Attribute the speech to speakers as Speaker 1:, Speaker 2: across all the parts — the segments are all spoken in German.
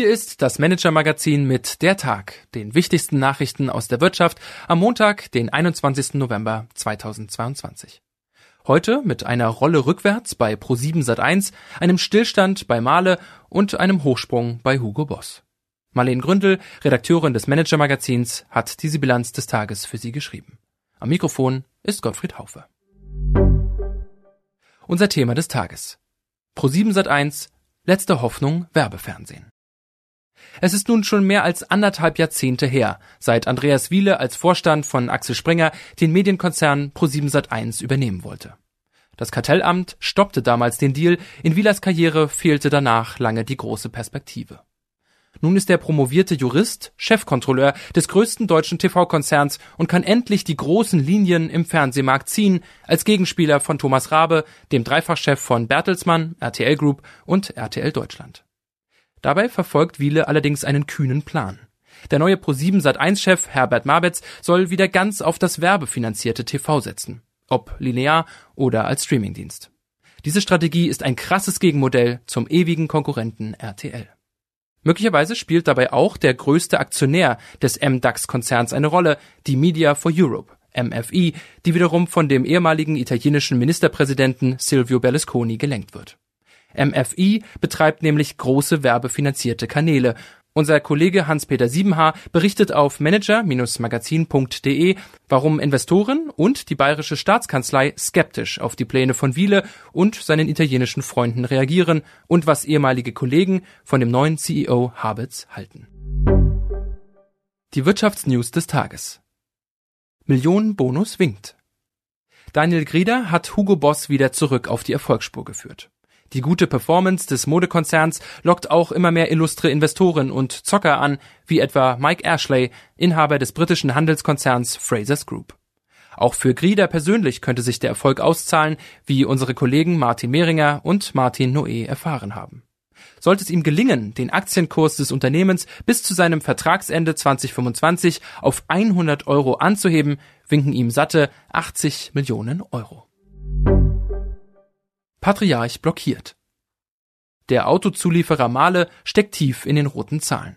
Speaker 1: Hier ist das Manager-Magazin mit Der Tag, den wichtigsten Nachrichten aus der Wirtschaft am Montag, den 21. November 2022. Heute mit einer Rolle rückwärts bei Pro7 Sat1, einem Stillstand bei Male und einem Hochsprung bei Hugo Boss. Marlene Gründel, Redakteurin des Manager-Magazins, hat diese Bilanz des Tages für Sie geschrieben. Am Mikrofon ist Gottfried Haufe. Unser Thema des Tages. Pro7 Sat1, letzte Hoffnung Werbefernsehen. Es ist nun schon mehr als anderthalb Jahrzehnte her, seit Andreas Wiele als Vorstand von Axel Springer den Medienkonzern Pro7 Sat1 übernehmen wollte. Das Kartellamt stoppte damals den Deal, in Wielers Karriere fehlte danach lange die große Perspektive. Nun ist er promovierte Jurist, Chefkontrolleur des größten deutschen TV-Konzerns und kann endlich die großen Linien im Fernsehmarkt ziehen, als Gegenspieler von Thomas Rabe, dem Dreifachchef von Bertelsmann, RTL Group und RTL Deutschland. Dabei verfolgt Wiele allerdings einen kühnen Plan. Der neue Pro7 Sat1-Chef Herbert Mabetz soll wieder ganz auf das werbefinanzierte TV setzen. Ob linear oder als Streamingdienst. Diese Strategie ist ein krasses Gegenmodell zum ewigen Konkurrenten RTL. Möglicherweise spielt dabei auch der größte Aktionär des MDAX-Konzerns eine Rolle, die Media for Europe, MFI, die wiederum von dem ehemaligen italienischen Ministerpräsidenten Silvio Berlusconi gelenkt wird. MFI betreibt nämlich große werbefinanzierte Kanäle. Unser Kollege Hans-Peter Siebenhaar berichtet auf manager-magazin.de, warum Investoren und die bayerische Staatskanzlei skeptisch auf die Pläne von Wiele und seinen italienischen Freunden reagieren und was ehemalige Kollegen von dem neuen CEO Habitz halten. Die Wirtschaftsnews des Tages. Millionenbonus winkt. Daniel Grieder hat Hugo Boss wieder zurück auf die Erfolgsspur geführt. Die gute Performance des Modekonzerns lockt auch immer mehr illustre Investoren und Zocker an, wie etwa Mike Ashley, Inhaber des britischen Handelskonzerns Frasers Group. Auch für Grieder persönlich könnte sich der Erfolg auszahlen, wie unsere Kollegen Martin Mehringer und Martin Noé erfahren haben. Sollte es ihm gelingen, den Aktienkurs des Unternehmens bis zu seinem Vertragsende 2025 auf 100 Euro anzuheben, winken ihm satte 80 Millionen Euro. Patriarch blockiert. Der Autozulieferer Mahle steckt tief in den roten Zahlen.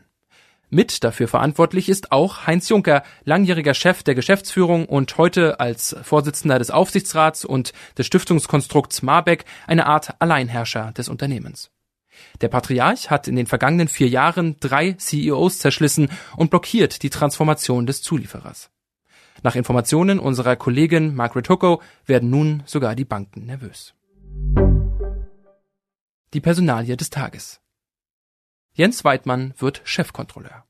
Speaker 1: Mit dafür verantwortlich ist auch Heinz Juncker, langjähriger Chef der Geschäftsführung und heute als Vorsitzender des Aufsichtsrats und des Stiftungskonstrukts Marbeck eine Art Alleinherrscher des Unternehmens. Der Patriarch hat in den vergangenen vier Jahren drei CEOs zerschlissen und blockiert die Transformation des Zulieferers. Nach Informationen unserer Kollegin Margaret Hucko werden nun sogar die Banken nervös. Die Personalie des Tages. Jens Weidmann wird Chefkontrolleur.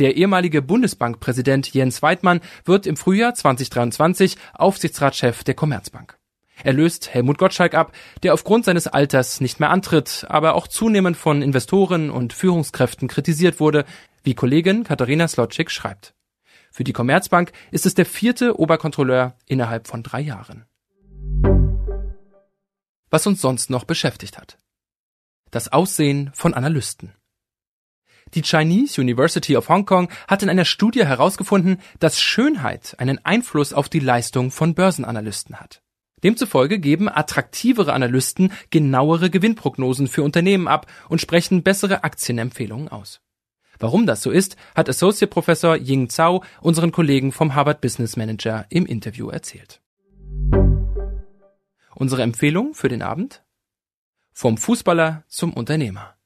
Speaker 1: Der ehemalige Bundesbankpräsident Jens Weidmann wird im Frühjahr 2023 Aufsichtsratschef der Commerzbank. Er löst Helmut Gottschalk ab, der aufgrund seines Alters nicht mehr antritt, aber auch zunehmend von Investoren und Führungskräften kritisiert wurde, wie Kollegin Katharina Slotschik schreibt. Für die Commerzbank ist es der vierte Oberkontrolleur innerhalb von drei Jahren. Was uns sonst noch beschäftigt hat das Aussehen von Analysten. Die Chinese University of Hong Kong hat in einer Studie herausgefunden, dass Schönheit einen Einfluss auf die Leistung von Börsenanalysten hat. Demzufolge geben attraktivere Analysten genauere Gewinnprognosen für Unternehmen ab und sprechen bessere Aktienempfehlungen aus. Warum das so ist, hat Associate Professor Ying Zhao unseren Kollegen vom Harvard Business Manager im Interview erzählt. Unsere Empfehlung für den Abend? Vom Fußballer zum Unternehmer.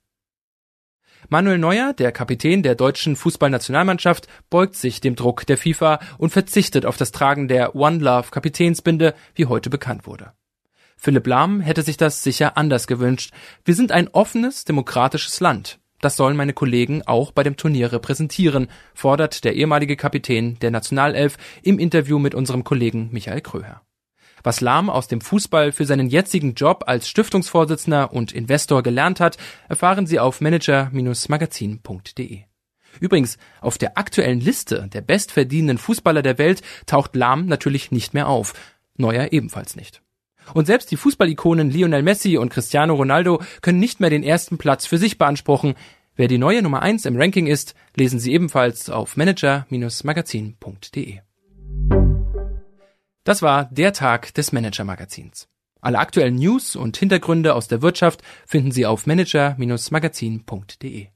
Speaker 1: Manuel Neuer, der Kapitän der deutschen Fußballnationalmannschaft, beugt sich dem Druck der FIFA und verzichtet auf das Tragen der One Love Kapitänsbinde, wie heute bekannt wurde. Philipp Lahm hätte sich das sicher anders gewünscht. Wir sind ein offenes, demokratisches Land. Das sollen meine Kollegen auch bei dem Turnier repräsentieren, fordert der ehemalige Kapitän der Nationalelf im Interview mit unserem Kollegen Michael Kröher. Was Lahm aus dem Fußball für seinen jetzigen Job als Stiftungsvorsitzender und Investor gelernt hat, erfahren Sie auf manager-magazin.de. Übrigens, auf der aktuellen Liste der bestverdienenden Fußballer der Welt taucht Lahm natürlich nicht mehr auf, Neuer ebenfalls nicht. Und selbst die Fußballikonen Lionel Messi und Cristiano Ronaldo können nicht mehr den ersten Platz für sich beanspruchen. Wer die neue Nummer eins im Ranking ist, lesen Sie ebenfalls auf manager-magazin.de. Das war der Tag des Manager-Magazins. Alle aktuellen News und Hintergründe aus der Wirtschaft finden Sie auf manager-magazin.de.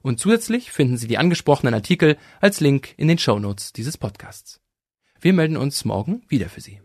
Speaker 1: Und zusätzlich finden Sie die angesprochenen Artikel als Link in den Shownotes dieses Podcasts. Wir melden uns morgen wieder für Sie.